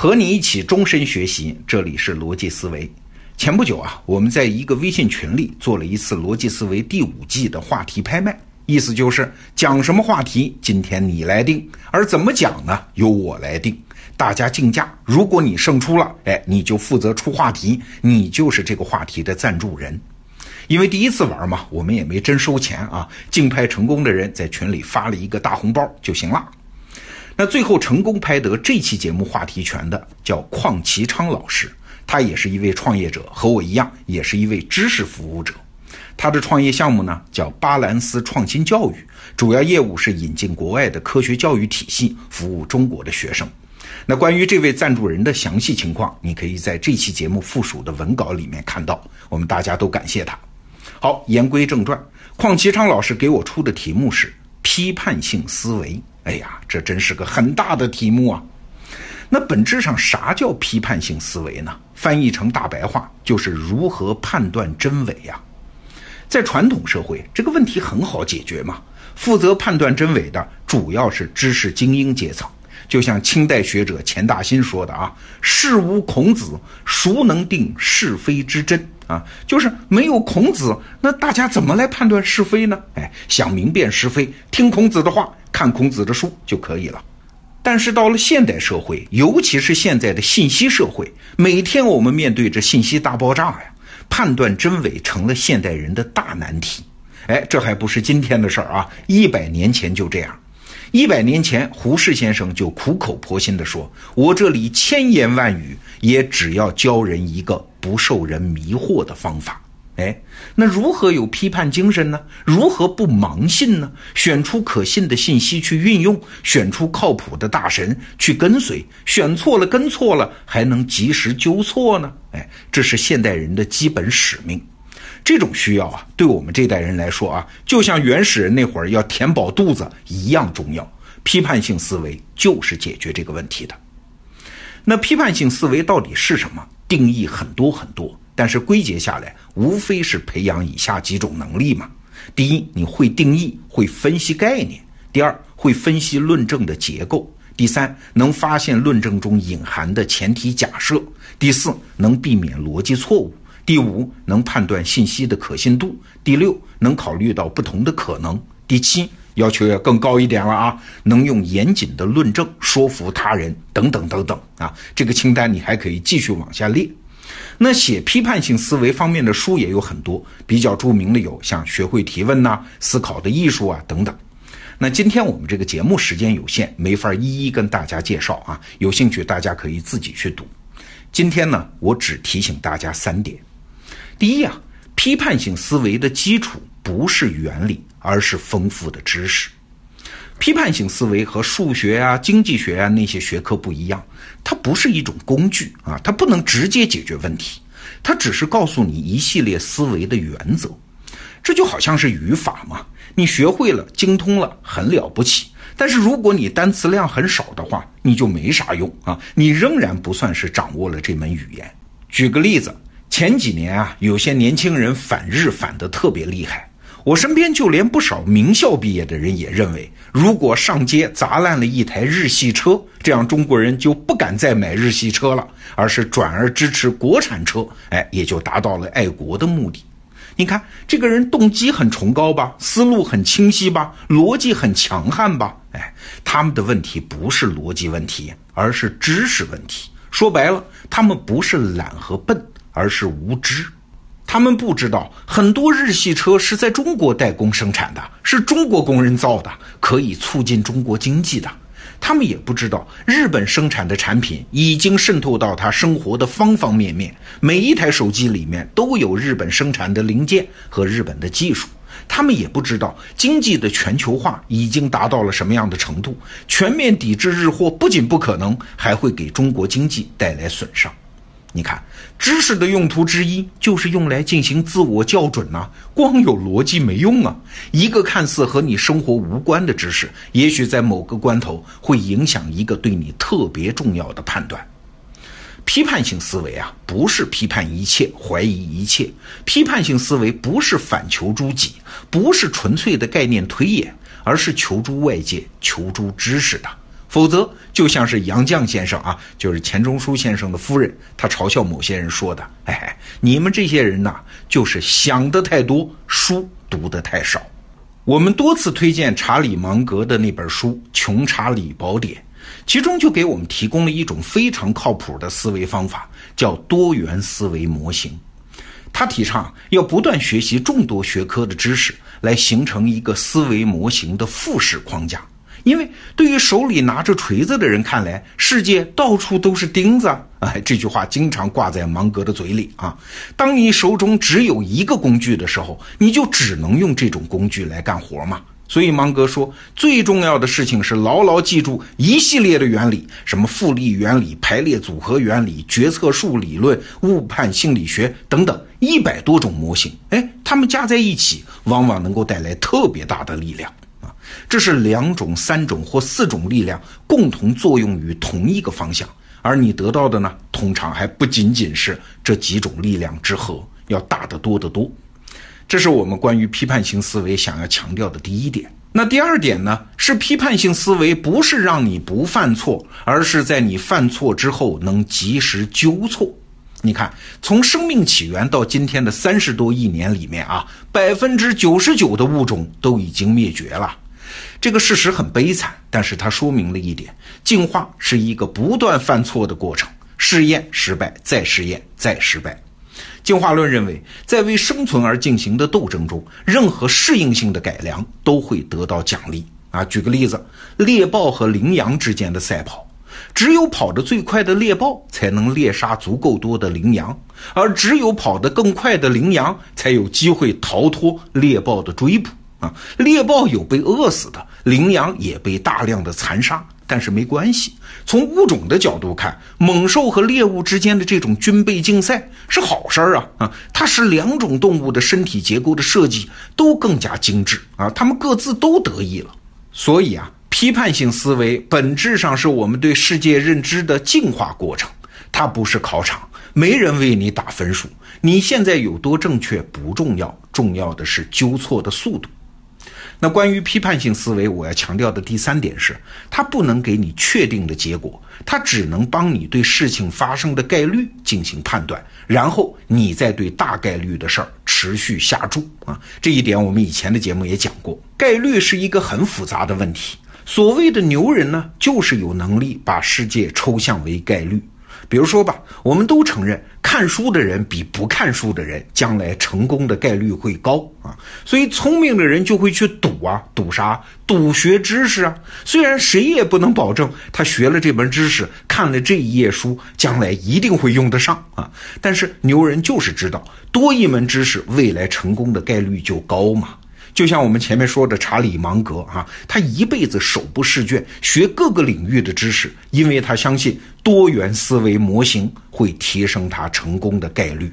和你一起终身学习，这里是逻辑思维。前不久啊，我们在一个微信群里做了一次逻辑思维第五季的话题拍卖，意思就是讲什么话题，今天你来定，而怎么讲呢，由我来定。大家竞价，如果你胜出了，哎，你就负责出话题，你就是这个话题的赞助人。因为第一次玩嘛，我们也没真收钱啊，竞拍成功的人在群里发了一个大红包就行了。那最后成功拍得这期节目话题权的叫邝其昌老师，他也是一位创业者，和我一样，也是一位知识服务者。他的创业项目呢叫巴兰斯创新教育，主要业务是引进国外的科学教育体系，服务中国的学生。那关于这位赞助人的详细情况，你可以在这期节目附属的文稿里面看到。我们大家都感谢他。好，言归正传，邝其昌老师给我出的题目是批判性思维。哎呀，这真是个很大的题目啊！那本质上啥叫批判性思维呢？翻译成大白话就是如何判断真伪呀。在传统社会，这个问题很好解决嘛。负责判断真伪的主要是知识精英阶层，就像清代学者钱大新说的啊：“事无孔子，孰能定是非之真？”啊，就是没有孔子，那大家怎么来判断是非呢？哎，想明辨是非，听孔子的话，看孔子的书就可以了。但是到了现代社会，尤其是现在的信息社会，每天我们面对着信息大爆炸呀，判断真伪成了现代人的大难题。哎，这还不是今天的事儿啊，一百年前就这样。一百年前，胡适先生就苦口婆心地说：“我这里千言万语，也只要教人一个不受人迷惑的方法。”哎，那如何有批判精神呢？如何不盲信呢？选出可信的信息去运用，选出靠谱的大神去跟随，选错了跟错了，还能及时纠错呢？哎，这是现代人的基本使命。这种需要啊，对我们这代人来说啊，就像原始人那会儿要填饱肚子一样重要。批判性思维就是解决这个问题的。那批判性思维到底是什么？定义很多很多，但是归结下来，无非是培养以下几种能力嘛。第一，你会定义，会分析概念；第二，会分析论证的结构；第三，能发现论证中隐含的前提假设；第四，能避免逻辑错误。第五，能判断信息的可信度；第六，能考虑到不同的可能；第七，要求要更高一点了啊，能用严谨的论证说服他人，等等等等啊。这个清单你还可以继续往下列。那写批判性思维方面的书也有很多，比较著名的有像《学会提问》呐，《思考的艺术》啊等等。那今天我们这个节目时间有限，没法一一跟大家介绍啊。有兴趣大家可以自己去读。今天呢，我只提醒大家三点。第一啊，批判性思维的基础不是原理，而是丰富的知识。批判性思维和数学啊、经济学啊那些学科不一样，它不是一种工具啊，它不能直接解决问题，它只是告诉你一系列思维的原则。这就好像是语法嘛，你学会了、精通了，很了不起。但是如果你单词量很少的话，你就没啥用啊，你仍然不算是掌握了这门语言。举个例子。前几年啊，有些年轻人反日反得特别厉害。我身边就连不少名校毕业的人也认为，如果上街砸烂了一台日系车，这样中国人就不敢再买日系车了，而是转而支持国产车，哎，也就达到了爱国的目的。你看，这个人动机很崇高吧，思路很清晰吧，逻辑很强悍吧？哎，他们的问题不是逻辑问题，而是知识问题。说白了，他们不是懒和笨。而是无知，他们不知道很多日系车是在中国代工生产的，是中国工人造的，可以促进中国经济的。他们也不知道日本生产的产品已经渗透到他生活的方方面面，每一台手机里面都有日本生产的零件和日本的技术。他们也不知道经济的全球化已经达到了什么样的程度，全面抵制日货不仅不可能，还会给中国经济带来损伤。你看，知识的用途之一就是用来进行自我校准呐。光有逻辑没用啊！一个看似和你生活无关的知识，也许在某个关头会影响一个对你特别重要的判断。批判性思维啊，不是批判一切、怀疑一切。批判性思维不是反求诸己，不是纯粹的概念推演，而是求诸外界、求诸知识的。否则就像是杨绛先生啊，就是钱钟书先生的夫人，他嘲笑某些人说的：“哎，你们这些人呐，就是想的太多，书读的太少。”我们多次推荐查理芒格的那本书《穷查理宝典》，其中就给我们提供了一种非常靠谱的思维方法，叫多元思维模型。他提倡要不断学习众多学科的知识，来形成一个思维模型的复式框架。因为对于手里拿着锤子的人看来，世界到处都是钉子啊！哎，这句话经常挂在芒格的嘴里啊。当你手中只有一个工具的时候，你就只能用这种工具来干活嘛。所以芒格说，最重要的事情是牢牢记住一系列的原理，什么复利原理、排列组合原理、决策树理论、误判心理学等等一百多种模型。哎，它们加在一起，往往能够带来特别大的力量！这是两种、三种或四种力量共同作用于同一个方向，而你得到的呢，通常还不仅仅是这几种力量之和，要大得多得多。这是我们关于批判性思维想要强调的第一点。那第二点呢？是批判性思维不是让你不犯错，而是在你犯错之后能及时纠错。你看，从生命起源到今天的三十多亿年里面啊，百分之九十九的物种都已经灭绝了。这个事实很悲惨，但是它说明了一点：进化是一个不断犯错的过程，试验失败，再试验，再失败。进化论认为，在为生存而进行的斗争中，任何适应性的改良都会得到奖励啊。举个例子，猎豹和羚羊之间的赛跑，只有跑得最快的猎豹才能猎杀足够多的羚羊，而只有跑得更快的羚羊才有机会逃脱猎豹的追捕啊。猎豹有被饿死的，羚羊也被大量的残杀。但是没关系，从物种的角度看，猛兽和猎物之间的这种军备竞赛是好事儿啊啊！它使两种动物的身体结构的设计都更加精致啊，它们各自都得益了。所以啊，批判性思维本质上是我们对世界认知的进化过程，它不是考场，没人为你打分数。你现在有多正确不重要，重要的是纠错的速度。那关于批判性思维，我要强调的第三点是，它不能给你确定的结果，它只能帮你对事情发生的概率进行判断，然后你再对大概率的事儿持续下注啊。这一点我们以前的节目也讲过，概率是一个很复杂的问题。所谓的牛人呢，就是有能力把世界抽象为概率。比如说吧，我们都承认看书的人比不看书的人将来成功的概率会高啊，所以聪明的人就会去赌啊，赌啥？赌学知识啊。虽然谁也不能保证他学了这门知识，看了这一页书，将来一定会用得上啊，但是牛人就是知道多一门知识，未来成功的概率就高嘛。就像我们前面说的查理芒格啊，他一辈子手不释卷，学各个领域的知识，因为他相信多元思维模型会提升他成功的概率。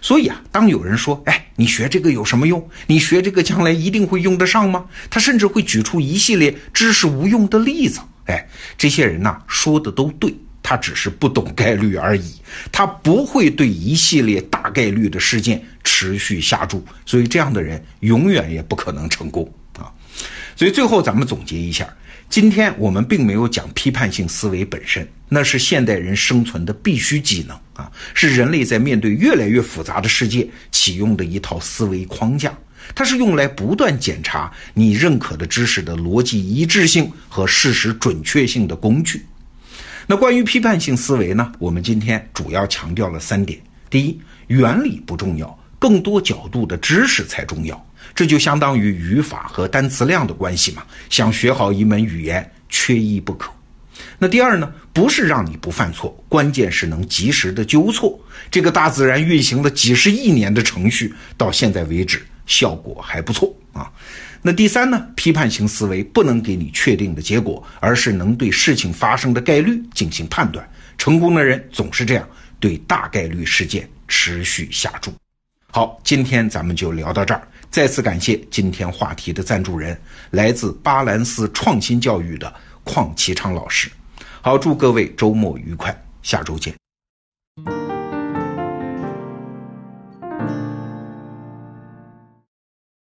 所以啊，当有人说：“哎，你学这个有什么用？你学这个将来一定会用得上吗？”他甚至会举出一系列知识无用的例子。哎，这些人呐，说的都对。他只是不懂概率而已，他不会对一系列大概率的事件持续下注，所以这样的人永远也不可能成功啊！所以最后咱们总结一下，今天我们并没有讲批判性思维本身，那是现代人生存的必须技能啊，是人类在面对越来越复杂的世界启用的一套思维框架，它是用来不断检查你认可的知识的逻辑一致性和事实准确性的工具。那关于批判性思维呢？我们今天主要强调了三点：第一，原理不重要，更多角度的知识才重要。这就相当于语法和单词量的关系嘛。想学好一门语言，缺一不可。那第二呢？不是让你不犯错，关键是能及时的纠错。这个大自然运行了几十亿年的程序，到现在为止效果还不错啊。那第三呢？批判型思维不能给你确定的结果，而是能对事情发生的概率进行判断。成功的人总是这样，对大概率事件持续下注。好，今天咱们就聊到这儿。再次感谢今天话题的赞助人，来自巴兰斯创新教育的邝其昌老师。好，祝各位周末愉快，下周见。